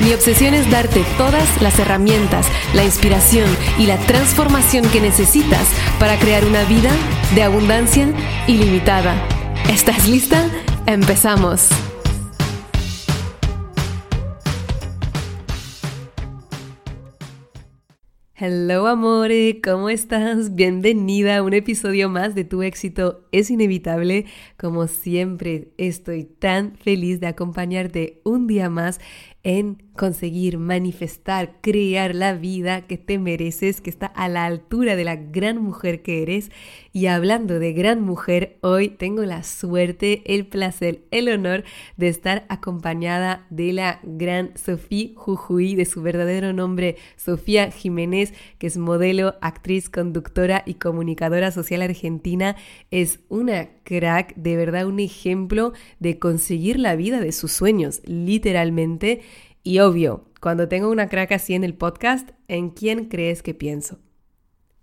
Mi obsesión es darte todas las herramientas, la inspiración y la transformación que necesitas para crear una vida de abundancia ilimitada. ¿Estás lista? Empezamos. Hello amore, ¿cómo estás? Bienvenida a un episodio más de Tu éxito es inevitable. Como siempre, estoy tan feliz de acompañarte un día más en conseguir manifestar, crear la vida que te mereces, que está a la altura de la gran mujer que eres. Y hablando de gran mujer, hoy tengo la suerte, el placer, el honor de estar acompañada de la gran Sofía Jujuy, de su verdadero nombre, Sofía Jiménez, que es modelo, actriz, conductora y comunicadora social argentina. Es una crack, de verdad un ejemplo de conseguir la vida de sus sueños, literalmente. Y obvio, cuando tengo una crack así en el podcast, ¿en quién crees que pienso?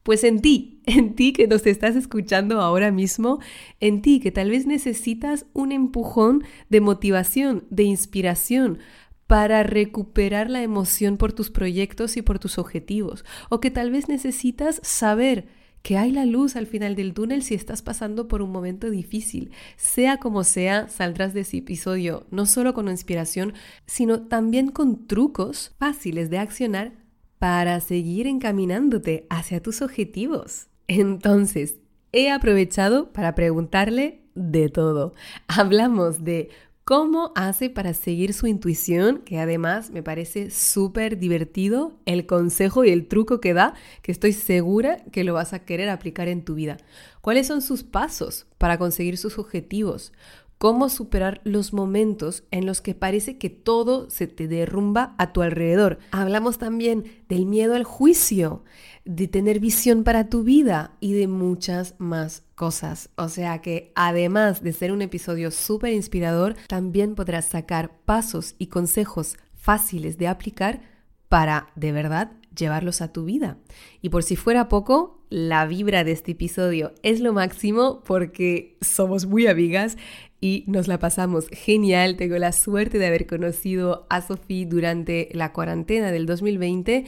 Pues en ti, en ti que nos estás escuchando ahora mismo, en ti que tal vez necesitas un empujón de motivación, de inspiración para recuperar la emoción por tus proyectos y por tus objetivos, o que tal vez necesitas saber que hay la luz al final del túnel si estás pasando por un momento difícil. Sea como sea, saldrás de ese episodio no solo con inspiración, sino también con trucos fáciles de accionar para seguir encaminándote hacia tus objetivos. Entonces, he aprovechado para preguntarle de todo. Hablamos de cómo hace para seguir su intuición, que además me parece súper divertido el consejo y el truco que da, que estoy segura que lo vas a querer aplicar en tu vida. ¿Cuáles son sus pasos para conseguir sus objetivos? Cómo superar los momentos en los que parece que todo se te derrumba a tu alrededor. Hablamos también del miedo al juicio, de tener visión para tu vida y de muchas más cosas. O sea que además de ser un episodio súper inspirador, también podrás sacar pasos y consejos fáciles de aplicar para de verdad llevarlos a tu vida. Y por si fuera poco, la vibra de este episodio es lo máximo porque somos muy amigas y nos la pasamos genial. Tengo la suerte de haber conocido a Sofía durante la cuarentena del 2020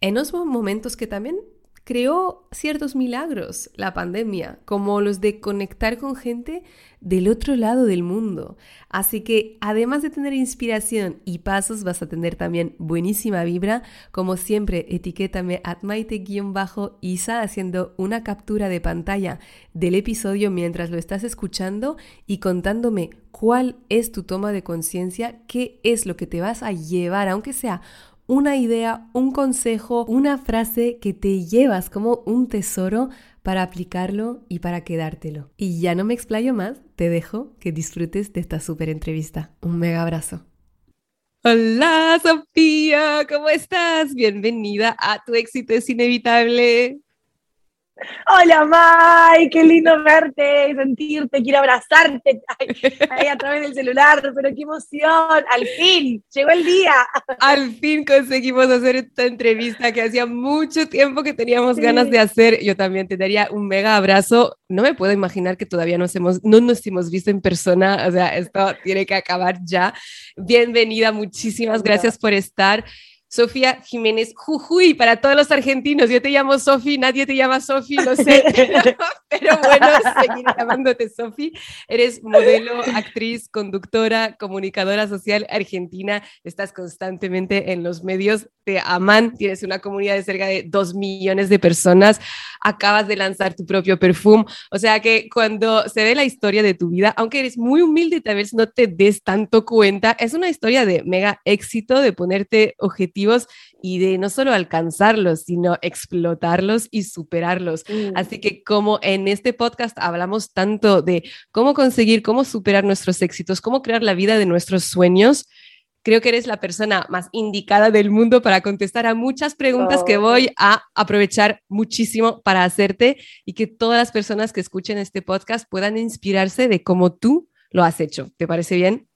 en esos momentos que también creó ciertos milagros la pandemia, como los de conectar con gente del otro lado del mundo. Así que además de tener inspiración y pasos, vas a tener también buenísima vibra. Como siempre, etiquétame at maite-isa haciendo una captura de pantalla del episodio mientras lo estás escuchando y contándome cuál es tu toma de conciencia, qué es lo que te vas a llevar, aunque sea una idea, un consejo, una frase que te llevas como un tesoro para aplicarlo y para quedártelo. Y ya no me explayo más, te dejo que disfrutes de esta súper entrevista. Un mega abrazo. Hola Sofía, ¿cómo estás? Bienvenida a Tu éxito es inevitable. Hola, Mai, qué lindo verte, sentirte, quiero abrazarte a través del celular, pero qué emoción, al fin, llegó el día. Al fin conseguimos hacer esta entrevista que hacía mucho tiempo que teníamos ganas de hacer. Yo también te daría un mega abrazo. No me puedo imaginar que todavía nos hemos, no nos hemos visto en persona, o sea, esto tiene que acabar ya. Bienvenida, muchísimas gracias por estar. Sofía Jiménez Jujuy para todos los argentinos. Yo te llamo Sofi, nadie te llama Sofi, lo sé, pero bueno, seguiré llamándote Sofi. Eres modelo, actriz, conductora, comunicadora social argentina. Estás constantemente en los medios, te aman, tienes una comunidad de cerca de dos millones de personas. Acabas de lanzar tu propio perfume. O sea que cuando se ve la historia de tu vida, aunque eres muy humilde, tal vez no te des tanto cuenta, es una historia de mega éxito, de ponerte objetivos y de no solo alcanzarlos, sino explotarlos y superarlos. Mm. Así que como en este podcast hablamos tanto de cómo conseguir, cómo superar nuestros éxitos, cómo crear la vida de nuestros sueños, creo que eres la persona más indicada del mundo para contestar a muchas preguntas que voy a aprovechar muchísimo para hacerte y que todas las personas que escuchen este podcast puedan inspirarse de cómo tú lo has hecho. ¿Te parece bien?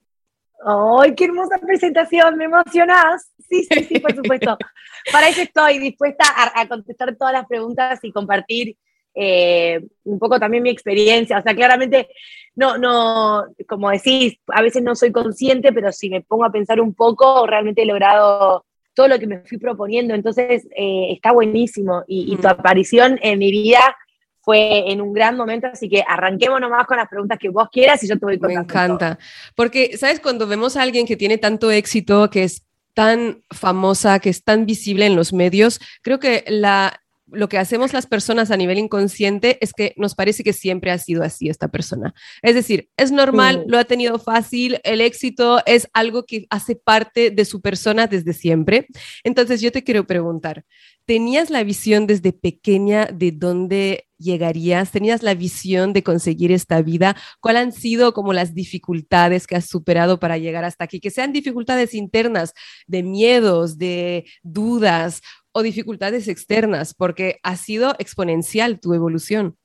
¡Ay, qué hermosa presentación! ¿Me emocionás? Sí, sí, sí, por supuesto. Para eso estoy dispuesta a, contestar todas las preguntas y compartir eh, un poco también mi experiencia. O sea, claramente, no, no, como decís, a veces no soy consciente, pero si me pongo a pensar un poco, realmente he logrado todo lo que me fui proponiendo. Entonces, eh, está buenísimo. Y, tu mm. aparición en mi vida fue en un gran momento, así que arranquemos nomás con las preguntas que vos quieras y yo te voy contando. Me encanta, porque, ¿sabes? Cuando vemos a alguien que tiene tanto éxito, que es tan famosa, que es tan visible en los medios, creo que la, lo que hacemos las personas a nivel inconsciente es que nos parece que siempre ha sido así esta persona. Es decir, es normal, lo ha tenido fácil, el éxito es algo que hace parte de su persona desde siempre. Entonces yo te quiero preguntar, ¿tenías la visión desde pequeña de dónde llegarías? ¿Tenías la visión de conseguir esta vida? ¿Cuáles han sido como las dificultades que has superado para llegar hasta aquí? Que sean dificultades internas, de miedos, de dudas o dificultades externas, porque ha sido exponencial tu evolución.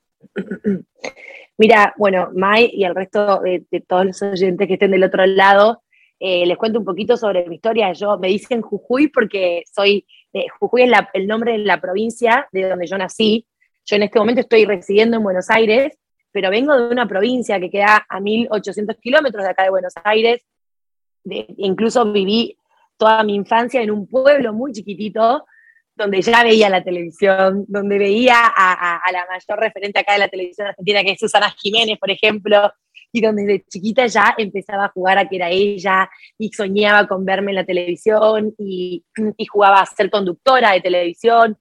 Mira, bueno, Mai y el resto de, todos los oyentes que estén del otro lado, eh, les cuento un poquito sobre mi historia. Yo me dicen Jujuy porque soy, Jujuy es el nombre de la provincia de donde yo nací. Yo en este momento estoy residiendo en Buenos Aires, pero vengo de una provincia que queda a 1800 kilómetros de acá de Buenos Aires. incluso viví toda mi infancia en un pueblo muy chiquitito donde ya veía la televisión, donde veía a, la mayor referente acá de la televisión argentina, que es Susana Jiménez, por ejemplo, y donde desde chiquita ya empezaba a jugar a que era ella y soñaba con verme en la televisión y, jugaba a ser conductora de televisión.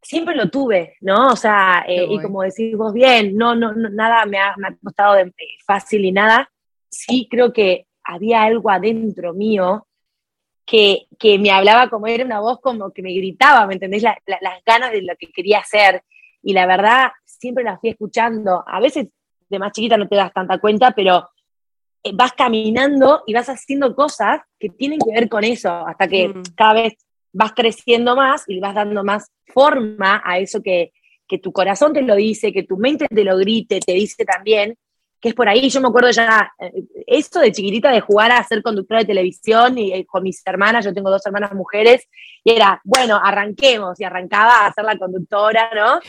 Siempre lo tuve, ¿no? O sea, eh, y como decís vos bien, no, no, nada me ha, me ha costado de, fácil y nada. Sí creo que había algo adentro mío que, me hablaba como era una voz como que me gritaba, ¿me entendés? las ganas de lo que quería hacer. Y la verdad, siempre las fui escuchando. A veces de más chiquita no te das tanta cuenta, pero eh, vas caminando y vas haciendo cosas que tienen que ver con eso, hasta que mm. cada vez vas creciendo más y vas dando más forma a eso que, que tu corazón te lo dice, que tu mente te lo grite, te dice también, que es por ahí. Yo me acuerdo ya, eh, esto de chiquitita de jugar a ser conductora de televisión y, eh, con mis hermanas, yo tengo dos hermanas mujeres, y era, bueno, arranquemos, y arrancaba a ser la conductora, ¿no?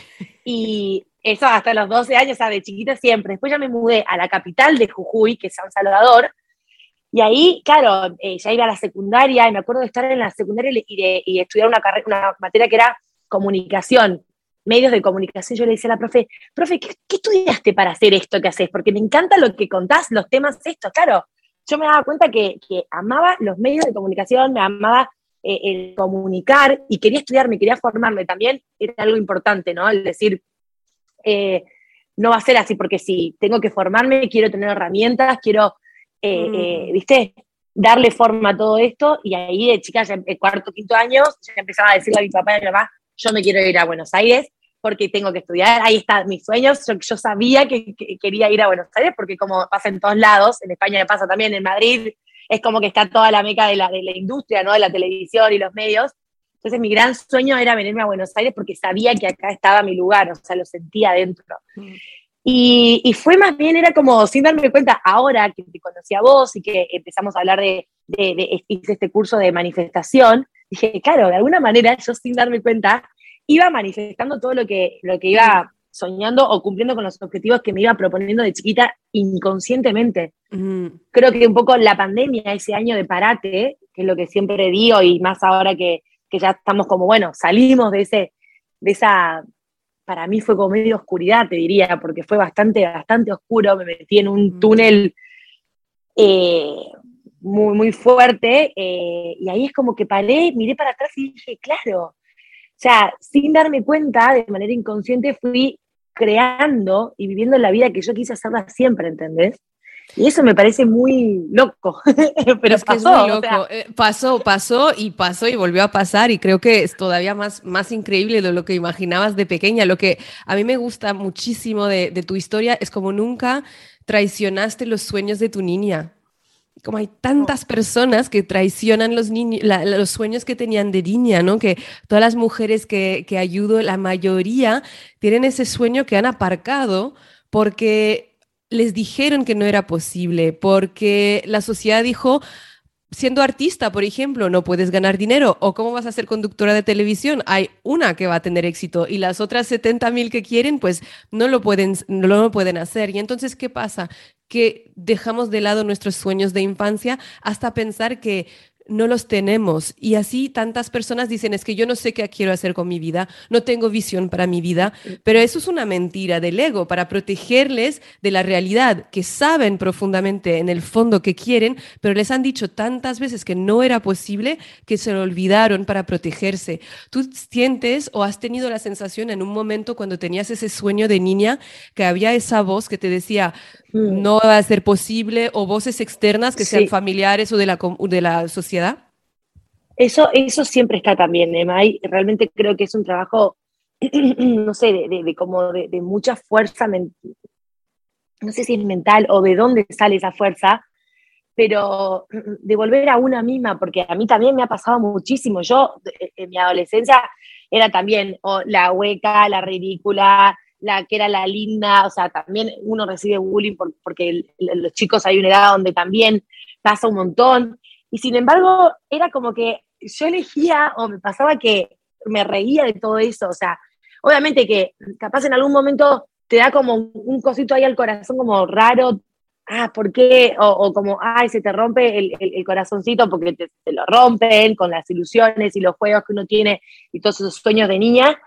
Y eso hasta los 12 años, o sea, de chiquita siempre. Después ya me mudé a la capital de Jujuy, que es San Salvador, y ahí, claro, eh, ya iba a la secundaria, y me acuerdo de estar en la secundaria y, y estudiar una, una materia que era comunicación medios de comunicación, yo le decía a la profe, profe, ¿qué, estudiaste para hacer esto que haces? Porque me encanta lo que contás, los temas estos, claro. Yo me daba cuenta que, amaba los medios de comunicación, me amaba eh, el comunicar y quería estudiarme, quería formarme también, era algo importante, ¿no? El decir, eh, no va a ser así porque si tengo que formarme, quiero tener herramientas, quiero, eh, mm. ¿viste? Darle forma a todo esto y ahí de chica, ya en cuarto, quinto año, ya empezaba a decirle a mi papá y a mi mamá, yo me quiero ir a Buenos Aires porque tengo que estudiar, ahí están mis sueños, yo, sabía que, quería ir a Buenos Aires porque como pasa en todos lados, en España me pasa también, en Madrid, es como que está toda la meca de la, de la industria, ¿no? De la televisión y los medios. Entonces mi gran sueño era venirme a Buenos Aires porque sabía que acá estaba mi lugar, o sea, lo sentía adentro. Mm. Y, fue más bien, era como sin darme cuenta, ahora que te conocí a vos y que empezamos a hablar de, de, de, este curso de manifestación, dije, claro, de alguna manera yo sin darme cuenta iba manifestando todo lo que, lo que iba soñando o cumpliendo con los objetivos que me iba proponiendo de chiquita inconscientemente. Creo que un poco la pandemia, ese año de parate, que es lo que siempre digo y más ahora que, que ya estamos como, bueno, salimos de, ese, de esa, para mí fue como medio oscuridad, te diría, porque fue bastante, bastante oscuro, me metí en un túnel eh, muy, muy fuerte, eh, y ahí es como que paré, miré para atrás y dije, claro, o sea, sin darme cuenta, de manera inconsciente, fui creando y viviendo la vida que yo quise hacerla siempre, ¿entendés? Y eso me parece muy loco, pero pasó, eh, pasó, pasó y pasó y volvió a pasar y creo que es todavía más, más increíble de lo que imaginabas de pequeña. Lo que a mí me gusta muchísimo de, de tu historia es como nunca traicionaste los sueños de tu niña. Como hay tantas personas que traicionan los, niños, los sueños que tenían de niña, ¿no? Que todas las mujeres que, que ayudo, la mayoría tienen ese sueño que han aparcado porque les dijeron que no era posible, porque la sociedad dijo, siendo artista, por ejemplo, no puedes ganar dinero. ¿O cómo vas a ser conductora de televisión? Hay una que va a tener éxito y las otras 70 mil que quieren, pues no lo, pueden, no lo pueden hacer. Y entonces, ¿qué pasa? Que dejamos de lado nuestros sueños de infancia hasta pensar que no los tenemos. Y así tantas personas dicen, es que yo no sé qué quiero hacer con mi vida, no tengo visión para mi vida, pero eso es una mentira del ego para protegerles de la realidad, que saben profundamente en el fondo que quieren, pero les han dicho tantas veces que no era posible que se lo olvidaron para protegerse. ¿Tú sientes o has tenido la sensación en un momento cuando tenías ese sueño de niña que había esa voz que te decía, Mm. no va a ser posible, o voces externas que sean familiares o de la, de la sociedad? Eso, eso siempre está también, Emma, y realmente creo que es un trabajo, no sé, de, como de, mucha fuerza, no sé si es mental o de dónde sale esa fuerza, pero de volver a una misma, porque a mí también me ha pasado muchísimo. Yo en mi adolescencia era también la hueca, la ridícula, la que era la linda, o sea, también uno recibe bullying porque los chicos hay una edad donde también pasa un montón. Y sin embargo, era como que yo elegía o me pasaba que me reía de todo eso. O sea, obviamente que capaz en algún momento te da como un cosito ahí al corazón como raro, ah, ¿por qué? O, como, ay, se te rompe el, corazoncito porque te, te, lo rompen con las ilusiones y los juegos que uno tiene y todos esos sueños de niña.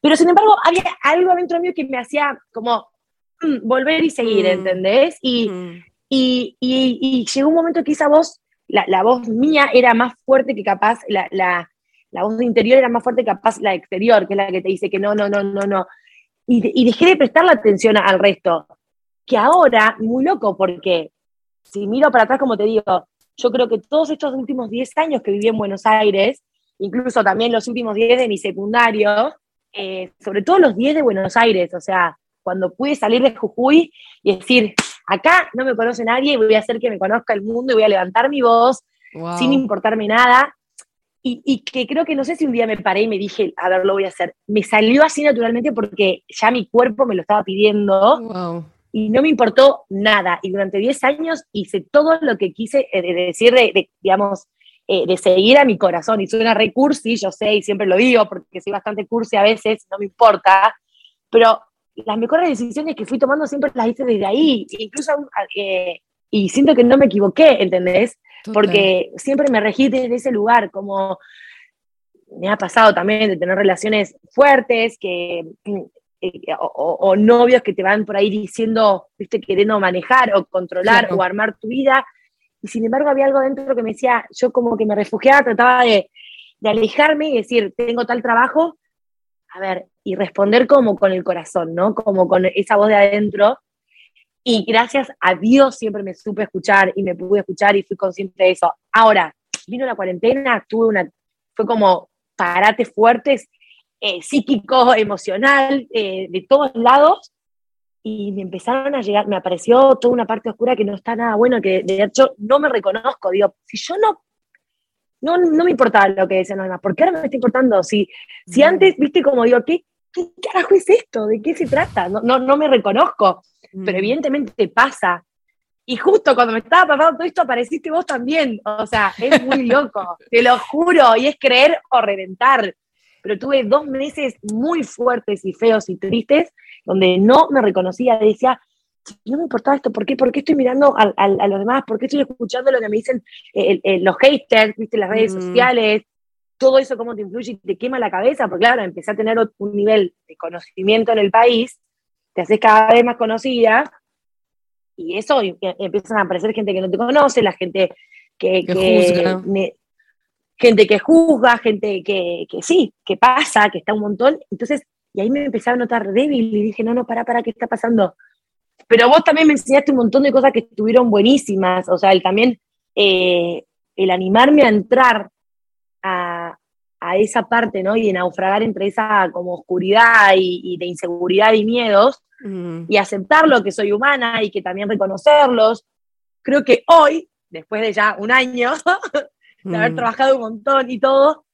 Pero sin embargo, había algo dentro mío que me hacía como mm, volver y seguir, mm. ¿entendés? Y, mm. y, y, llegó un momento que esa voz, la, la voz mía era más fuerte que capaz, la, la, la, voz interior era más fuerte que capaz la exterior, que es la que te dice que no, no, no, no, no. Y, dejé de prestar la atención al resto. Que ahora, muy loco, porque si miro para atrás, como te digo, yo creo que todos estos últimos 10 años que viví en Buenos Aires, incluso también los últimos 10 de mi secundario, eh, sobre todo los 10 de Buenos Aires, o sea, cuando pude salir de Jujuy y decir, acá no me conoce nadie y voy a hacer que me conozca el mundo y voy a levantar mi voz sin importarme nada. Y, que creo que no sé si un día me paré y me dije, a ver, lo voy a hacer. Me salió así naturalmente porque ya mi cuerpo me lo estaba pidiendo y no me importó nada. Y durante 10 años hice todo lo que quise eh, decir, de, digamos, eh, de seguir a mi corazón. Y soy una recursi, yo sé, y siempre lo digo, porque soy bastante cursi a veces, no me importa, pero las mejores decisiones que fui tomando siempre las hice desde ahí, incluso, eh, y siento que no me equivoqué, ¿entendés? Porque siempre me regí desde ese lugar, como me ha pasado también de tener relaciones fuertes, que, eh, o, novios que te van por ahí diciendo, viste, queriendo manejar o controlar o armar tu vida, y sin embargo había algo dentro que me decía, yo como que me refugiaba, trataba de, alejarme y decir, tengo tal trabajo, a ver, y responder como con el corazón, ¿no? Como con esa voz de adentro. Y gracias a Dios siempre me supe escuchar y me pude escuchar y fui consciente de eso. Ahora, vino la cuarentena, tuve una, fue como parates fuertes, eh, psíquico, emocional, eh, de todos lados, y me empezaron a llegar, me apareció toda una parte oscura que no está nada bueno, que de hecho no me reconozco, digo, si yo no, no, no me importaba lo que decían los demás, ¿por qué ahora me está importando? Si, si antes, viste, como digo, ¿qué, ¿qué carajo es esto? ¿De qué se trata? No, no, no me reconozco, pero evidentemente pasa. Y justo cuando me estaba pasando todo esto, apareciste vos también. O sea, es muy loco, te lo juro, y es creer o reventar. Pero tuve dos meses muy fuertes y feos y tristes donde no me reconocía, decía, no me importaba esto, ¿por qué, ¿Por qué estoy mirando a, los demás? ¿Por qué estoy escuchando lo que me dicen eh, eh, los haters, ¿viste? las redes mm. sociales? Todo eso cómo te influye y te quema la cabeza, porque claro, empecé a tener un nivel de conocimiento en el país, te haces cada vez más conocida, y eso empiezan a aparecer gente que no te conoce, la gente que, juzga. gente que juzga, gente que, que sí, que pasa, que está un montón. Entonces y ahí me empezaba a notar débil y dije, no, no, para, para, ¿qué está pasando? Pero vos también me enseñaste un montón de cosas que estuvieron buenísimas, o sea, el también, eh, el animarme a entrar a, a, esa parte, ¿no? Y de naufragar entre esa como oscuridad y, de inseguridad y miedos, mm. y aceptarlo, que soy humana y que también reconocerlos. Creo que hoy después de ya un año, de haber Mm. trabajado un montón y todo,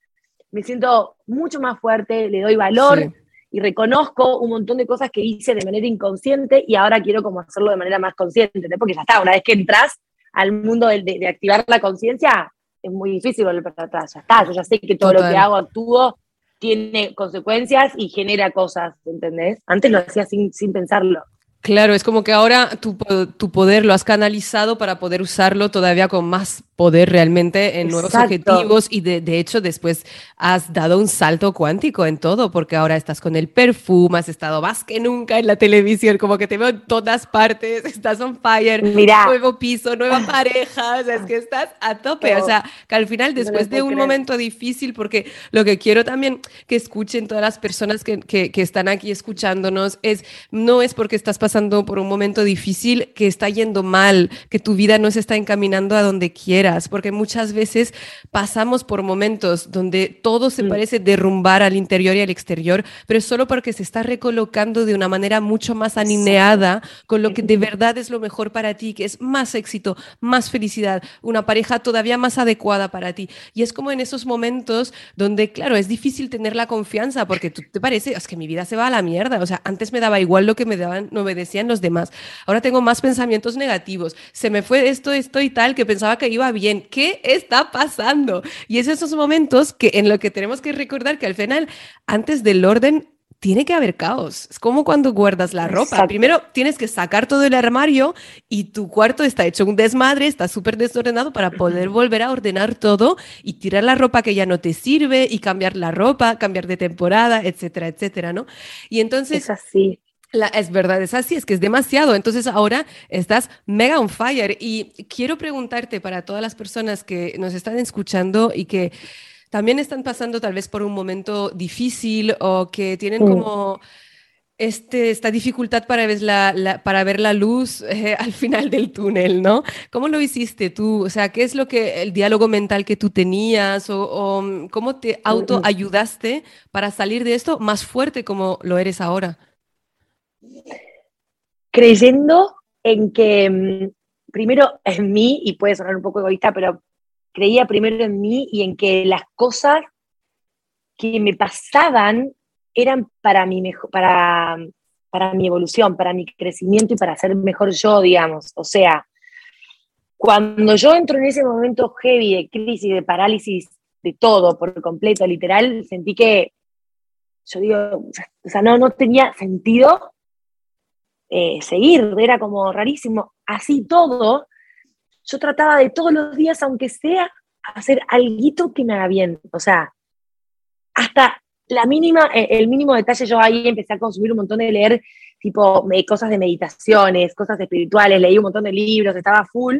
me siento mucho más fuerte, le doy valor Sí. Y reconozco un montón de cosas que hice de manera inconsciente y ahora quiero como hacerlo de manera más consciente, porque ya está, una vez que entras al mundo de, de- de activar la conciencia, es muy difícil volver para atrás, ya está, yo ya sé que todo lo que hago, actúo, tiene consecuencias y genera cosas, ¿entendés? Antes lo hacía sin, sin pensarlo. Claro, es como que ahora tu, tu poder lo has canalizado para poder usarlo todavía con más poder realmente en nuevos Exacto. objetivos y de, de hecho después has dado un salto cuántico en todo porque ahora estás con el perfume, has estado más que nunca en la televisión, como que te veo en todas partes, estás on fire, Mirá. nuevo piso, nueva pareja, o sea, es que estás a tope, o sea, que al final No después de puedo un creer. momento difícil, porque lo que quiero también que escuchen todas las personas que, que- que están aquí escuchándonos es, no es porque estás pasando por un momento difícil que está yendo mal, que tu vida no se está encaminando a donde quieras, porque muchas veces pasamos por momentos donde todo se Mm. parece derrumbar al interior y al exterior, pero es solo porque se está recolocando de una manera mucho más alineada con lo que de verdad es lo mejor para ti, que es más éxito, más felicidad, una pareja todavía más adecuada para ti. Y es como en esos momentos donde, claro, es difícil tener la confianza porque tú te parece, es que mi vida se va a la mierda. O sea, antes me daba igual lo que me daban, no me decían los demás. Ahora tengo más pensamientos negativos. Se me fue esto, esto y tal, que pensaba que iba bien. ¿Qué está pasando? Y es esos momentos que en lo que tenemos que recordar que al final, antes del orden, tiene que haber caos. Es como cuando guardas la ropa. Exacto. Primero tienes que sacar todo el armario y tu cuarto está hecho un desmadre, está súper desordenado para poder volver a ordenar todo y tirar la ropa que ya no te sirve y cambiar la ropa, cambiar de temporada, etcétera, etcétera, ¿no? Y entonces Es así. La- es verdad, es así, es que es demasiado. Entonces ahora estás mega on fire. Y quiero preguntarte para todas las personas que nos están escuchando y que también están pasando tal vez por un momento difícil o que tienen Mm. como este, esta dificultad para ver la, la- para ver la luz eh, al final del túnel, ¿no? ¿Cómo lo hiciste tú? O sea, ¿qué es lo que el diálogo mental que tú tenías o, o, mm, cómo te autoayudaste para salir de esto más fuerte como lo eres ahora? Creyendo en que mm, primero en mí, y puede sonar un poco egoísta, pero creía primero en mí y en que las cosas que me pasaban eran para mi, mejo- para, para mi evolución, para mi crecimiento y para ser mejor yo, digamos. O sea, cuando yo entro en ese momento heavy de crisis, de parálisis, de todo por completo, literal, sentí que, yo digo, o sea, no, no tenía sentido eh, seguir, era como rarísimo. Así todo, yo trataba de todos los días, aunque sea, hacer algo que me haga bien. O sea, hasta la mínima, eh, el mínimo detalle, yo ahí empecé a consumir un montón de leer, tipo, me- cosas de meditaciones, cosas espirituales, leí un montón de libros, estaba full.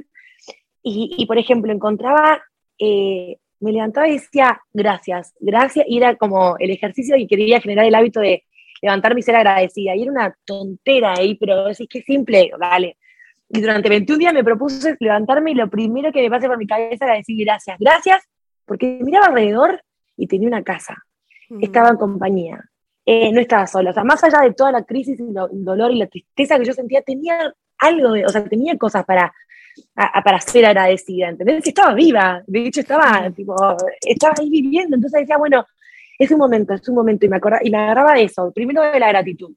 Y, por ejemplo, encontraba, eh, me levantaba y decía, gracias, gracias, y era como el ejercicio y quería generar el hábito de levantarme y ser agradecida. Y era una tontera ahí, pero decís que simple, dale. Y durante 21 días me propuse levantarme y lo primero que me pase por mi cabeza era decir gracias, gracias, porque miraba alrededor y tenía una casa, estaba en compañía, eh, no estaba sola. O sea, más allá de toda la crisis y el dolor y la tristeza que yo sentía, tenía algo, de- o sea, tenía cosas para, a- a- para ser agradecida, ¿entendés? Estaba viva, de hecho estaba, tipo, estaba ahí viviendo, entonces decía, bueno, es un momento, es un momento, y me, acordaba, y me agarraba de eso, primero de la gratitud.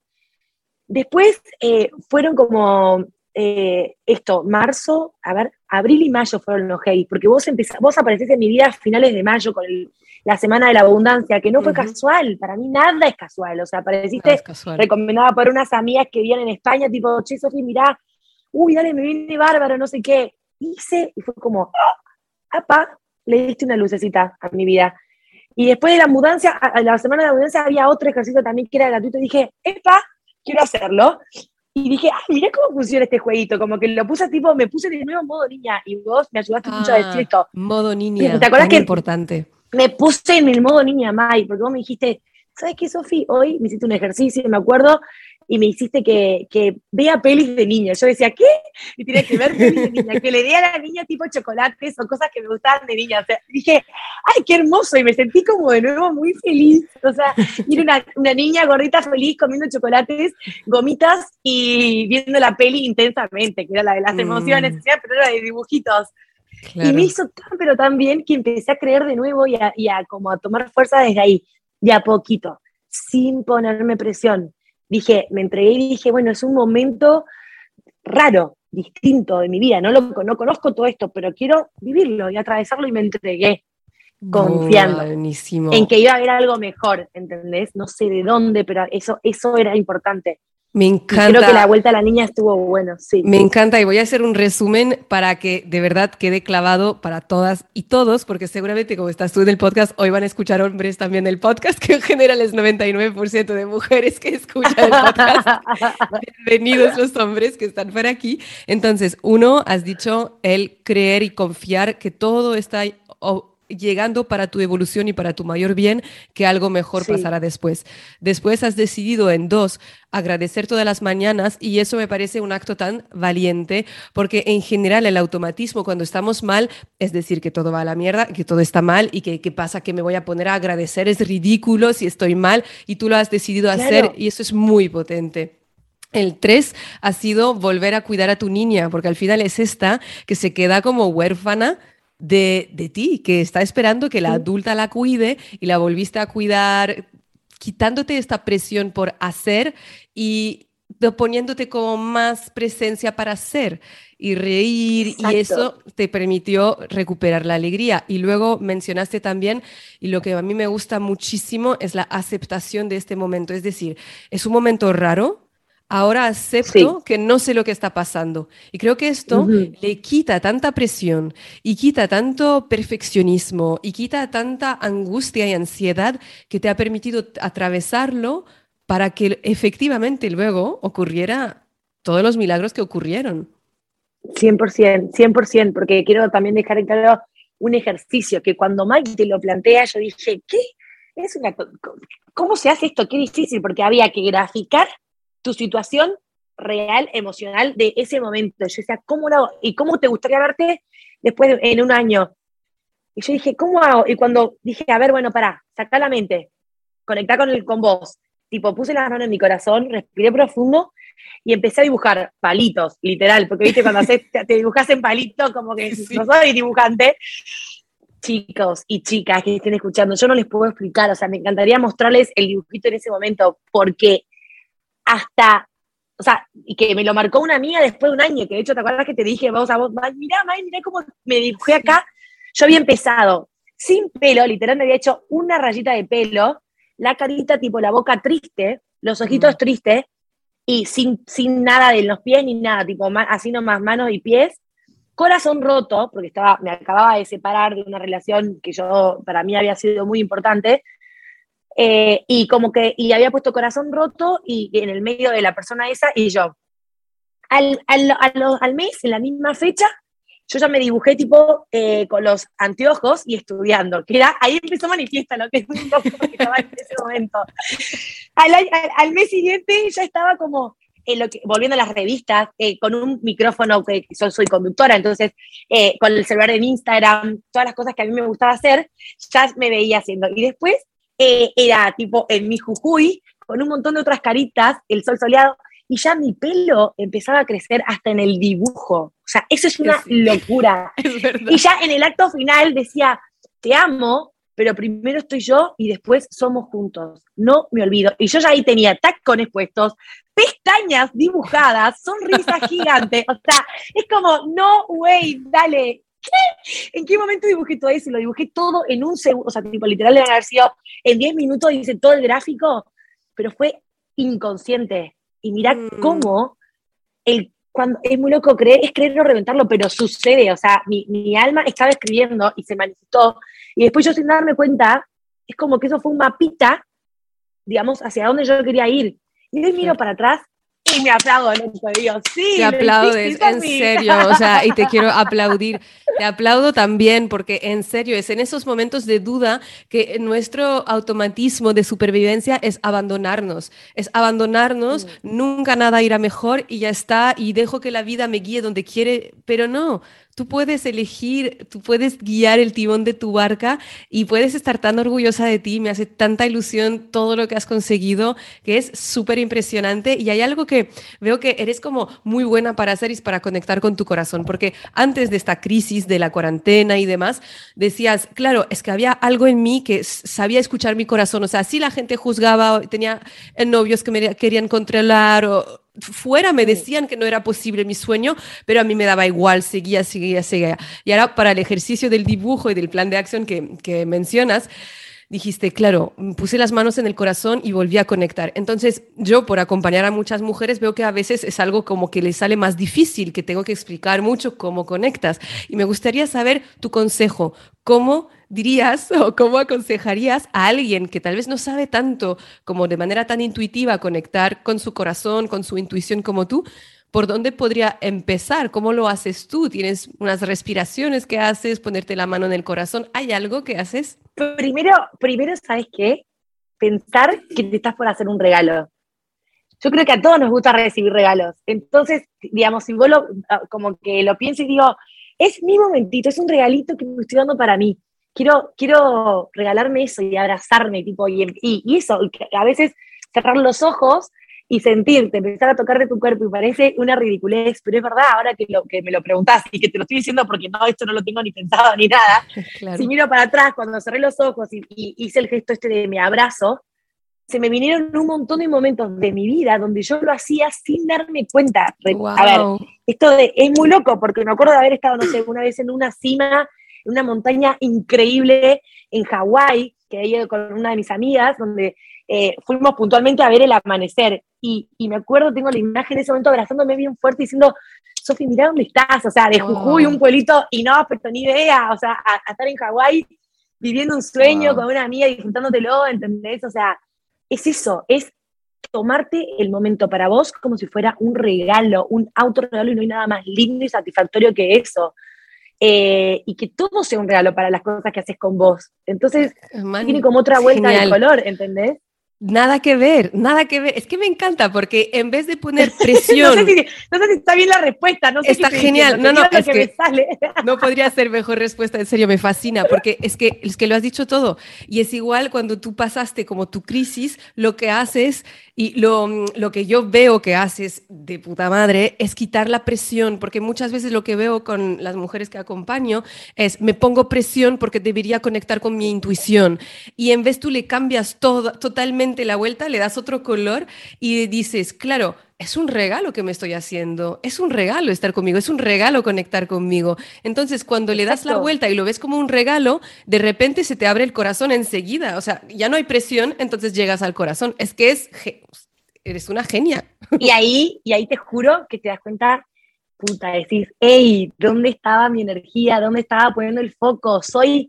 Después eh, fueron como eh, esto, marzo, a ver, abril y mayo fueron los heavy, porque vos empezás, vos aparecés en mi vida a finales de mayo con el- la semana de la abundancia, que no fue Ujú. casual, para mí nada es casual, o sea, apareciste recomendada por unas amigas que vivían en España, tipo, che, Sofi, mirá, uy, dale, me viene bárbaro, no sé qué. Hice y fue como, ah, apa, le diste una lucecita a mi vida. Y después de la mudanza, a, la semana de la mudanza había otro ejercicio también que era gratuito y dije, epa, quiero hacerlo. Y dije, ay, mirá cómo funciona este jueguito, como que lo puse tipo, me puse de nuevo modo niña y vos me ayudaste mucho a decir Ah, esto. modo niña, ¿Te acuerdas que- importante. Me puse en el modo niña Mai, porque vos me dijiste, ¿sabes qué, Sofi? Hoy me hiciste un ejercicio, me acuerdo, y me hiciste que, que vea pelis de niña. Yo decía, ¿qué? Y tenía que ver pelis de niña, que le dé a la niña tipo chocolates o cosas que me gustaban de niña. O sea, dije, ¡ay, qué hermoso! Y me sentí como de nuevo muy feliz. O sea, era una, una niña gordita feliz comiendo chocolates, gomitas y viendo la peli intensamente, que era la de las Mm. emociones, o sea, pero era de dibujitos. Y me hizo tan, pero tan bien que empecé a creer de nuevo y a, y a como a tomar fuerza desde ahí, de a poquito, sin ponerme presión. Dije, me entregué y dije, bueno, es un momento raro, distinto de mi vida, no, lo, no conozco todo esto, pero quiero vivirlo y atravesarlo y me entregué confiando en que iba a haber algo mejor, ¿entendés? No sé de dónde, pero eso, eso era importante. Me encanta. creo que la vuelta a la niña estuvo bueno, sí. Me encanta y voy a hacer un resumen para que de verdad quede clavado para todas y todos, porque seguramente como estás tú en el podcast, hoy van a escuchar hombres también el podcast, que en general es 99% de mujeres que escuchan el podcast. Bienvenidos los hombres que están por aquí. Entonces, uno, has dicho el creer y confiar que todo está llegando para tu evolución y para tu mayor bien, que algo mejor pasará después. Después has decidido en dos, agradecer todas las mañanas y eso me parece un acto tan valiente porque en general el automatismo cuando estamos mal es decir que todo va a la mierda, que todo está mal y que qué pasa que me voy a poner a agradecer, es ridículo si estoy mal y tú lo has decidido hacer y eso es muy potente. El tres ha sido volver a cuidar a tu niña, porque al final es esta que se queda como huérfana de, ti, que está esperando que la adulta la cuide y la volviste a cuidar, quitándote esta presión por hacer y poniéndote como más presencia para hacer y reír. Y eso te permitió recuperar la alegría. Y luego mencionaste también, y lo que a mí me gusta muchísimo es la aceptación de este momento, es decir, es un momento raro, ahora acepto que no sé lo que está pasando. Y creo que esto le quita tanta presión y quita tanto perfeccionismo y quita tanta angustia y ansiedad que te ha permitido atravesarlo para que efectivamente luego ocurriera todos los milagros que ocurrieron. 100%, 100%, porque quiero también dejar en claro un ejercicio que cuando Mike te lo plantea, yo dije, ¿qué? Es una, ¿Cómo se hace esto? Qué difícil, porque había que graficar tu situación real, emocional de ese momento. Yo decía, ¿cómo lo hago? ¿Y cómo te gustaría verte después en un año? Y yo dije, ¿cómo hago? Y cuando dije, a ver, bueno, pará, saca la mente, conecta con, el, con vos. Tipo, puse las manos en mi corazón, respiré profundo y empecé a dibujar palitos, literal, porque viste, cuando te, dibujas en palitos, como que no soy dibujante. Chicos y chicas que estén escuchando, yo no les puedo explicar, o sea, me encantaría mostrarles el dibujito en ese momento, porque hasta, o sea, y que me lo marcó una amiga después de un año, que de hecho, ¿te acuerdas que te dije, vamos a vos, mirá, May, mirá cómo me dibujé acá? Yo había empezado sin pelo, literalmente había hecho una rayita de pelo, la carita tipo la boca triste, los ojitos mm. tristes, y sin, sin nada de los pies ni nada, tipo así nomás manos y pies, corazón roto, porque estaba, me acababa de separar de una relación que yo, para mí había sido muy importante, eh, y como que, y había puesto corazón roto y, en el medio de la persona esa y yo. Al, al, al, mes, en la misma fecha, yo ya me dibujé tipo eh, con los anteojos y estudiando, que era, ahí empezó manifiesta lo que es un poco que estaba en ese momento. Al, al, mes siguiente ya estaba como en lo que, volviendo a las revistas, eh, con un micrófono, que yo soy conductora, entonces con el celular en Instagram, todas las cosas que a mí me gustaba hacer, ya me veía haciendo. Y después eh, era tipo en mi Jujuy, con un montón de otras caritas, el sol soleado, y ya mi pelo empezaba a crecer hasta en el dibujo. O sea, eso es una locura. y ya en el acto final decía, te amo, pero primero estoy yo y después somos juntos. No me olvido. Y yo ya ahí tenía tacones puestos, pestañas dibujadas, sonrisa gigante. O sea, es como, no, way, dale, ¿En qué momento dibujé todo eso? Lo dibujé todo en un segundo, o sea, tipo, literal, de haber sido en 10 minutos, hice todo el gráfico, pero fue inconsciente. Y mira mm. cómo el, cuando, es muy loco creer, es creer no reventarlo, pero sucede, o sea, mi, mi alma estaba escribiendo y se manifestó, y después yo sin darme cuenta, es como que eso fue un mapita, digamos, hacia dónde yo quería ir. Y hoy miro para atrás y me aplaudo, digo, sí. Te aplaudes, en serio, o sea, y te quiero aplaudir. Te aplaudo también porque en serio es en esos momentos de duda que nuestro automatismo de supervivencia es abandonarnos, es abandonarnos, nunca nada irá mejor y ya está, y dejo que la vida me guíe donde quiere, pero no, tú puedes elegir, tú puedes guiar el timón de tu barca y puedes estar tan orgullosa de ti, me hace tanta ilusión todo lo que has conseguido, que es súper impresionante y hay algo que veo que eres como muy buena para hacer y para conectar con tu corazón, porque antes de esta crisis de la cuarentena y demás, decías, claro, es que había algo en mí que sabía escuchar mi corazón, o sea, si la gente juzgaba, tenía novios que me querían controlar o fuera me decían que no era posible mi sueño, pero a mí me daba igual, seguía, seguía, seguía. Y ahora para el ejercicio del dibujo y del plan de acción que, que mencionas, dijiste, claro, puse las manos en el corazón y volví a conectar. Entonces, yo por acompañar a muchas mujeres veo que a veces es algo como que les sale más difícil, que tengo que explicar mucho cómo conectas. Y me gustaría saber tu consejo, cómo dirías o cómo aconsejarías a alguien que tal vez no sabe tanto como de manera tan intuitiva conectar con su corazón, con su intuición como tú, ¿por dónde podría empezar? ¿Cómo lo haces tú? ¿Tienes unas respiraciones que haces? ¿Ponerte la mano en el corazón? ¿Hay algo que haces? Primero, primero ¿sabes qué? Pensar que te estás por hacer un regalo. Yo creo que a todos nos gusta recibir regalos. Entonces, digamos, si vos lo, ah, como que lo pienso y digo, es mi momentito, es un regalito que me estoy dando para mí. Quiero, quiero regalarme eso y abrazarme, tipo, y, y, y eso, a veces cerrar los ojos y sentirte, empezar a tocar de tu cuerpo y parece una ridiculez, pero es verdad, ahora que, lo, que me lo preguntás y que te lo estoy diciendo porque no, esto no lo tengo ni pensado ni nada, si miro para atrás, cuando cerré los ojos y, hice el gesto este de mi abrazo, se me vinieron un montón de momentos de mi vida donde yo lo hacía sin darme cuenta. A ver, esto es muy loco porque me acuerdo de haber estado, no sé, una vez en una cima, en una montaña increíble en Hawái, que he ido con una de mis amigas, donde eh, fuimos puntualmente a ver el amanecer. Y, me acuerdo, tengo la imagen de ese momento abrazándome bien fuerte diciendo, Sofi, mira dónde estás, o sea, de Jujuy, un pueblito inhóspito, ni idea, o sea, a, estar en Hawái viviendo un sueño con una amiga, disfrutándotelo, ¿entendés? O sea, es eso, es tomarte el momento para vos como si fuera un regalo, un autorregalo y no hay nada más lindo y satisfactorio que eso. Eh, y que todo sea un regalo para las cosas que haces con vos. Entonces, tiene como otra vuelta de color, ¿entendés? Nada que ver, nada que ver. Es que me encanta porque en vez de poner presión. no, sé si, está bien la respuesta, no sé Está genial. no, no, es que, no podría ser mejor respuesta, en serio, me fascina porque es que, es que lo has dicho todo. Y es igual cuando tú pasaste como tu crisis, lo que haces y lo, lo que yo veo que haces de puta madre es quitar la presión, porque muchas veces lo que veo con las mujeres que acompaño es me pongo presión porque debería conectar con mi intuición. Y en vez tú le cambias todo, totalmente la vuelta, le das otro color y dices, claro, es un regalo que me estoy haciendo, es un regalo estar conmigo, es un regalo conectar conmigo. Entonces, cuando le das la vuelta y lo ves como un regalo, de repente se te abre el corazón enseguida. O sea, ya no hay presión, entonces llegas al corazón. Es que es, eres una genia. Y ahí, y ahí te juro que te das cuenta, puta, decís, hey, ¿dónde estaba mi energía? ¿Dónde estaba poniendo el foco? Soy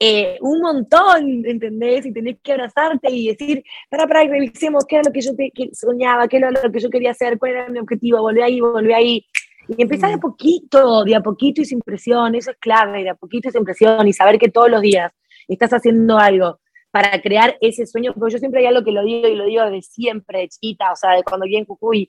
eh, un montón, ¿entendés? Y tenés que abrazarte y decir, para, para, revisemos qué era lo que yo soñaba, qué era lo que yo quería hacer, cuál era mi objetivo, volví ahí, volví ahí. Y empezar de a poquito, de a poquito y sin presión, eso es clave, de a poquito y sin presión, y saber que todos los días estás haciendo algo para crear ese sueño, porque yo siempre hay algo que lo digo y lo digo de siempre, de chiquita, o sea, de cuando viví en Jujuy,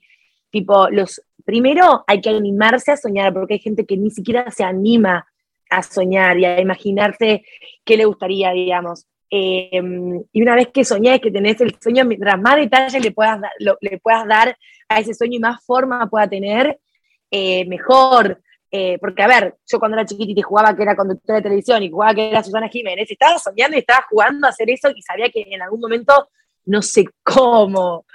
tipo, los, primero hay que animarse a soñar, porque hay gente que ni siquiera se anima a soñar y a imaginarse qué le gustaría, digamos. Em, y una vez que soñás, que tenés el sueño, mientras más detalles le puedas, le puedas dar a ese sueño y más forma pueda tener, eh, mejor. Eh, porque, a ver, yo cuando era chiquita y jugaba que era conductora de televisión y jugaba que era Susana Jiménez, estaba soñando y estaba jugando a hacer eso y sabía que en algún momento, no sé cómo,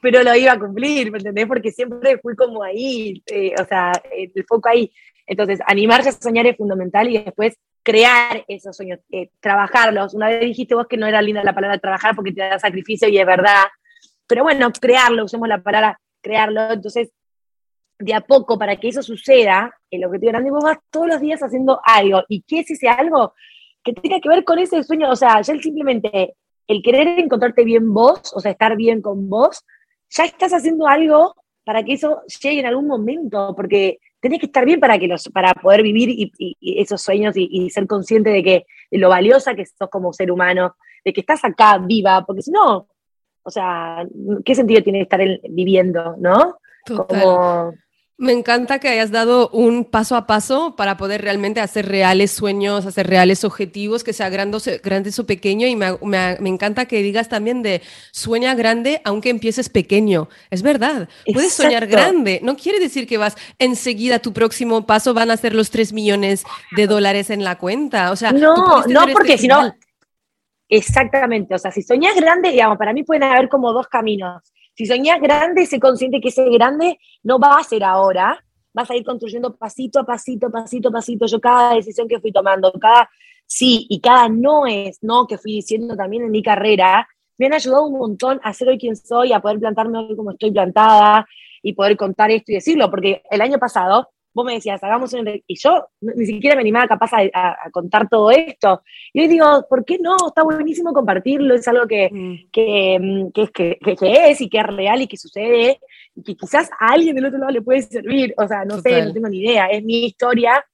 pero lo iba a cumplir, ¿me entendés? Porque siempre fui como ahí, eh, o sea, el foco ahí. Entonces, animarse a soñar es fundamental y después crear esos sueños, eh, trabajarlos. Una vez dijiste vos que no era linda la palabra trabajar porque te da sacrificio y es verdad, pero bueno, crearlo, usemos la palabra crearlo. Entonces, de a poco, para que eso suceda, el objetivo grande, vos vas todos los días haciendo algo. ¿Y qué es ese algo? Que tenga que ver con ese sueño, o sea, ya simplemente el querer encontrarte bien vos, o sea, estar bien con vos, ya estás haciendo algo para que eso llegue en algún momento, porque tenés que estar bien para, que los, para poder vivir y, esos sueños y, ser consciente de que lo valiosa que sos como ser humano, de que estás acá viva, porque si no, o sea, ¿qué sentido tiene estar viviendo, no? Total. Me encanta que hayas dado un paso a paso para poder realmente hacer reales sueños, hacer reales objetivos, que sea grandes o pequeño. Y me, encanta que digas también de sueña grande aunque empieces pequeño. Es verdad, puedes soñar grande. No quiere decir que vas enseguida, tu próximo paso van a ser los 3 millones de dólares en la cuenta. O sea, no, no, este porque si no... Exactamente, o sea, si soñas grande, digamos, para mí pueden haber como dos caminos si soñás grande, sé consciente que ese grande no va a ser ahora, vas a ir construyendo pasito a pasito, pasito a pasito. Yo cada decisión que fui tomando, cada sí y cada no es no que fui diciendo también en mi carrera, me han ayudado un montón a ser hoy quien soy, a poder plantarme hoy como estoy plantada y poder contar esto y decirlo, porque el año pasado vos me decías, hagamos un... Y yo ni siquiera me animaba capaz a, contar todo esto. Y hoy digo, ¿por qué no? Está buenísimo compartirlo, es algo que, mm. que, mm, que, que, que, es y que es real y que sucede, y que quizás a alguien del otro lado le puede servir. O sea, no sé, no tengo ni idea, es mi historia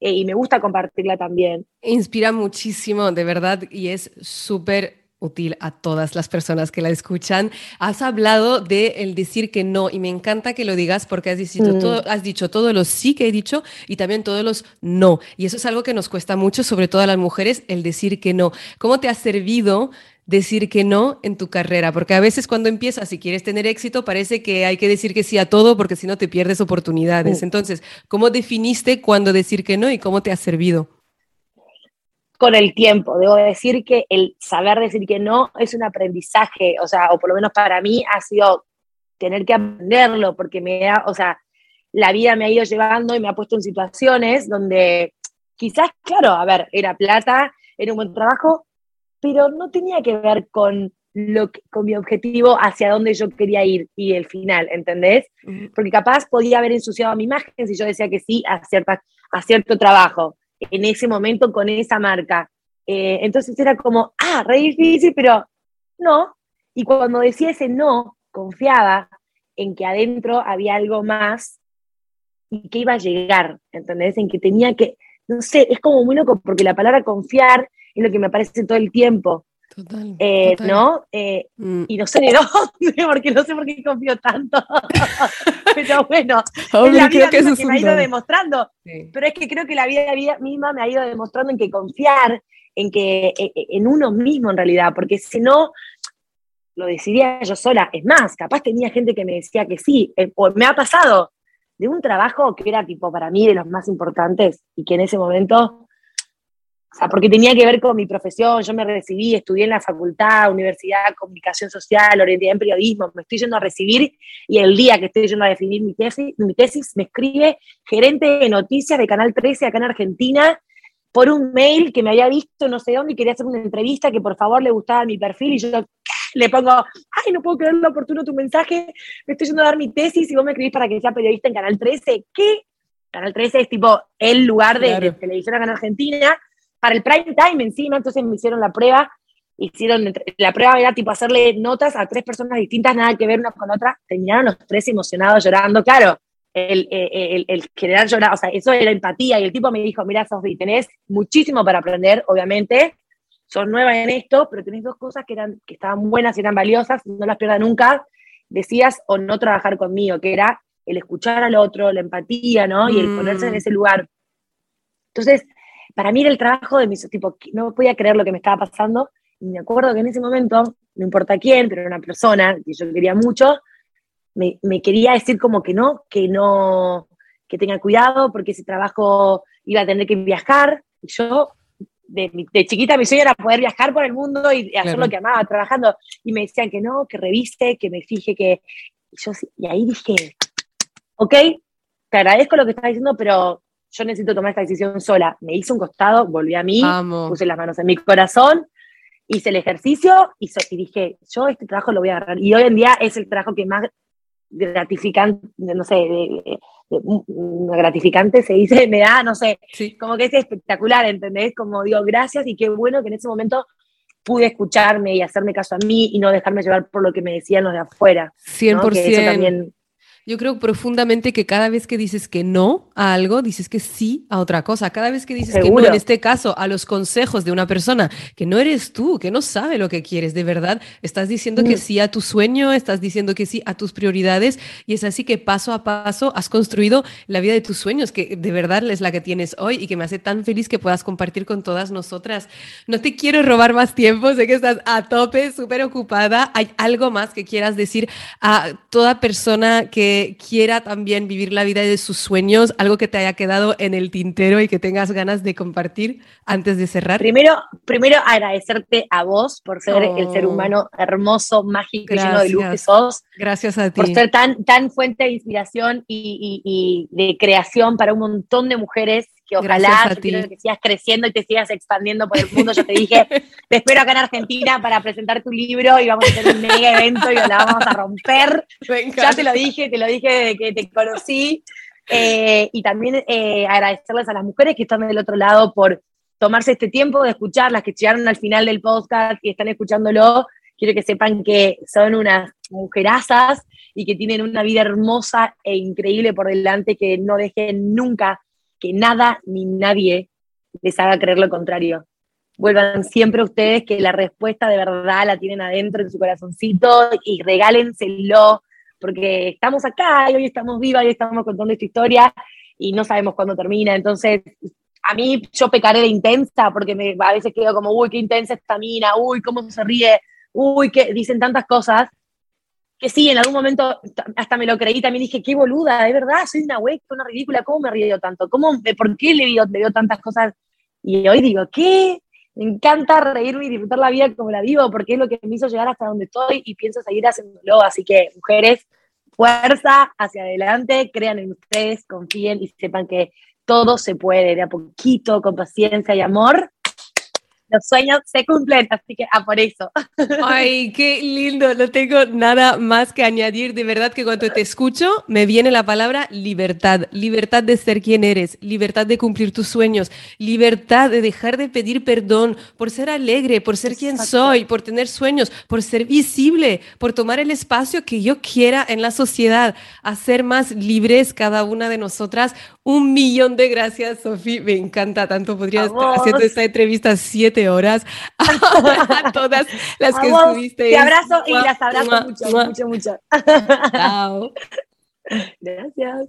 eh, y me gusta compartirla también. Inspira muchísimo, de verdad, y es súper útil a todas las personas que la escuchan. Has hablado de el decir que no y me encanta que lo digas porque has dicho, mm. todo, has dicho todos los sí que he dicho y también todos los no. Y eso es algo que nos cuesta mucho, sobre todo a las mujeres, el decir que no. ¿Cómo te ha servido decir que no en tu carrera? Porque a veces cuando empiezas y quieres tener éxito parece que hay que decir que sí a todo porque si no te pierdes oportunidades. Mm. Entonces, ¿cómo definiste cuándo decir que no y cómo te ha servido? Con el tiempo. Debo decir que el saber decir que no es un aprendizaje, o sea, o por lo menos para mí ha sido tener que aprenderlo, porque me da, o sea, la vida me ha ido llevando y me ha puesto en situaciones donde quizás, claro, a ver, era plata, era un buen trabajo, pero no tenía que ver con lo con mi objetivo hacia dónde yo quería ir y el final, ¿entendés? Porque capaz podía haber ensuciado mi imagen si yo decía que sí a, cierta, a cierto trabajo en ese momento con esa marca. Eh, entonces era como, ah, re difícil, pero no. Y cuando decía ese no, confiaba en que adentro había algo más y que iba a llegar, ¿entendés? En que tenía que, no sé, es como muy loco, porque la palabra confiar es lo que me aparece todo el tiempo. Total, eh, ¿No? Eh, mm. Y no sé de dónde, porque no sé por qué confío tanto. Pero bueno, es la vida que, que me ha ido demostrando. Pero es que creo que la vida, misma me ha ido demostrando en que confiar, en que e, e, en uno mismo en realidad, porque si no, lo decidía yo sola. Es más, capaz tenía gente que me decía que sí, eh, o me ha pasado de un trabajo que era tipo para mí de los más importantes y que en ese momento o sea, porque tenía que ver con mi profesión, yo me recibí, estudié en la facultad, universidad, comunicación social, orientación en periodismo, me estoy yendo a recibir y el día que estoy yendo a definir mi tesis, mi tesis me escribe gerente de noticias de Canal 13 acá en Argentina por un mail que me había visto no sé dónde y quería hacer una entrevista que por favor le gustaba mi perfil y yo le pongo, ay, no puedo creer lo oportuno tu mensaje, me estoy yendo a dar mi tesis y vos me escribís para que sea periodista en Canal 13. ¿Qué? Canal 13 es tipo el lugar de, de televisión acá en Argentina para el prime time encima, entonces me hicieron la prueba, hicieron, la prueba era tipo hacerle notas a tres personas distintas, nada que ver una con otra, terminaron los tres emocionados llorando, claro, el, el, el, general llorar, o sea, eso era empatía, y el tipo me dijo, mira Sofi, tenés muchísimo para aprender, obviamente, sos nueva en esto, pero tenés dos cosas que, eran, que estaban buenas y eran valiosas, no las pierdas nunca, decías o no trabajar conmigo, que era el escuchar al otro, la empatía, ¿no? Y el ponerse en mm. ese lugar. Entonces, para mí era el trabajo de mis, tipo, no podía creer lo que me estaba pasando, y me acuerdo que en ese momento, no importa quién, pero era una persona que yo quería mucho, me, quería decir como que no, que no, que tenga cuidado porque ese trabajo iba a tener que viajar, y yo de, chiquita mi sueño era poder viajar por el mundo y hacer lo que amaba trabajando. Y me decían que no, que reviste, que me fije que. Y, yo, y ahí dije, ok, te agradezco lo que estás diciendo, pero yo necesito tomar esta decisión sola. Me hice un costado, volví a mí, puse las manos en mi corazón, hice el ejercicio y, dije, yo este trabajo lo voy a agarrar. Y hoy en día es el trabajo que más gratificante, no sé, gratificante se dice, me da, no sé, como que es espectacular, ¿entendés? Como digo, gracias y qué bueno que en ese momento pude escucharme y hacerme caso a mí y no dejarme llevar por lo que me decían los de afuera. 100%. también Yo creo profundamente que cada vez que dices que no a algo, dices que sí a otra cosa. Cada vez que dices que no, en este caso, a los consejos de una persona que no eres tú, que no sabe lo que quieres de verdad, estás diciendo que mm. sí a tu sueño, estás diciendo que sí a tus prioridades y es así que paso a paso has construido la vida de tus sueños, que de verdad es la que tienes hoy y que me hace tan feliz que puedas compartir con todas nosotras. No te quiero robar más tiempo, sé que estás a tope, súper ocupada. ¿Hay algo más que quieras decir a toda persona que quiera también vivir la vida de sus sueños, algo que te haya quedado en el tintero y que tengas ganas de compartir antes de cerrar? Primero, primero agradecerte a vos por ser el ser oh. humano hermoso, mágico y lleno de luz que sos. Gracias a ti. Por ser tan, tan fuente de inspiración y, y de creación para un montón de mujeres que ojalá que sigas creciendo y te sigas expandiendo por el mundo. Yo te dije, te espero acá en Argentina para presentar tu libro y vamos a hacer un mega evento y lo vamos a romper. Ya te lo dije, te lo dije desde que te conocí. Eh, y también eh, agradecerles a las mujeres que están del otro lado por tomarse este tiempo de escuchar, las que llegaron al final del podcast y están escuchándolo. Quiero que sepan que son unas mujerazas y que tienen una vida hermosa e increíble por delante, que no dejen nunca que nada ni nadie les haga creer lo contrario. Vuelvan siempre ustedes que la respuesta de verdad la tienen adentro en su corazoncito y regálenselo, porque estamos acá y hoy estamos vivas y estamos contando esta historia y no sabemos cuándo termina. Entonces, a mí yo pecaré de intensa porque me, a veces quedo como, uy, qué intensa esta mina, uy, cómo se ríe, uy, que dicen tantas cosas que sí, en algún momento hasta me lo creí, también dije, qué boluda, de verdad, soy una hueca, una ridícula, ¿cómo me río tanto? ¿Cómo, ¿Por qué le dio, le tantas cosas? Y hoy digo, ¿qué? Me encanta reírme y disfrutar la vida como la vivo, porque es lo que me hizo llegar hasta donde estoy y pienso seguir haciéndolo. Así que, mujeres, fuerza hacia adelante, crean en ustedes, confíen y sepan que todo se puede, de a poquito, con paciencia y amor, los sueños se cumplen, así que a por eso. Ay, qué lindo, no tengo nada más que añadir. De verdad que cuando te escucho me viene la palabra libertad, libertad de ser quien eres, libertad de cumplir tus sueños, libertad de dejar de pedir perdón por ser alegre, por ser quien soy, por tener sueños, por ser visible, por tomar el espacio que yo quiera en la sociedad, a ser más libres cada una de nosotras. Un millón de gracias, Sofía. Me encanta tanto. Podría estar haciendo esta entrevista siete horas a todas las que estuviste. Te abrazo y las abrazo mucho, mucho, mucho. Chao. Gracias.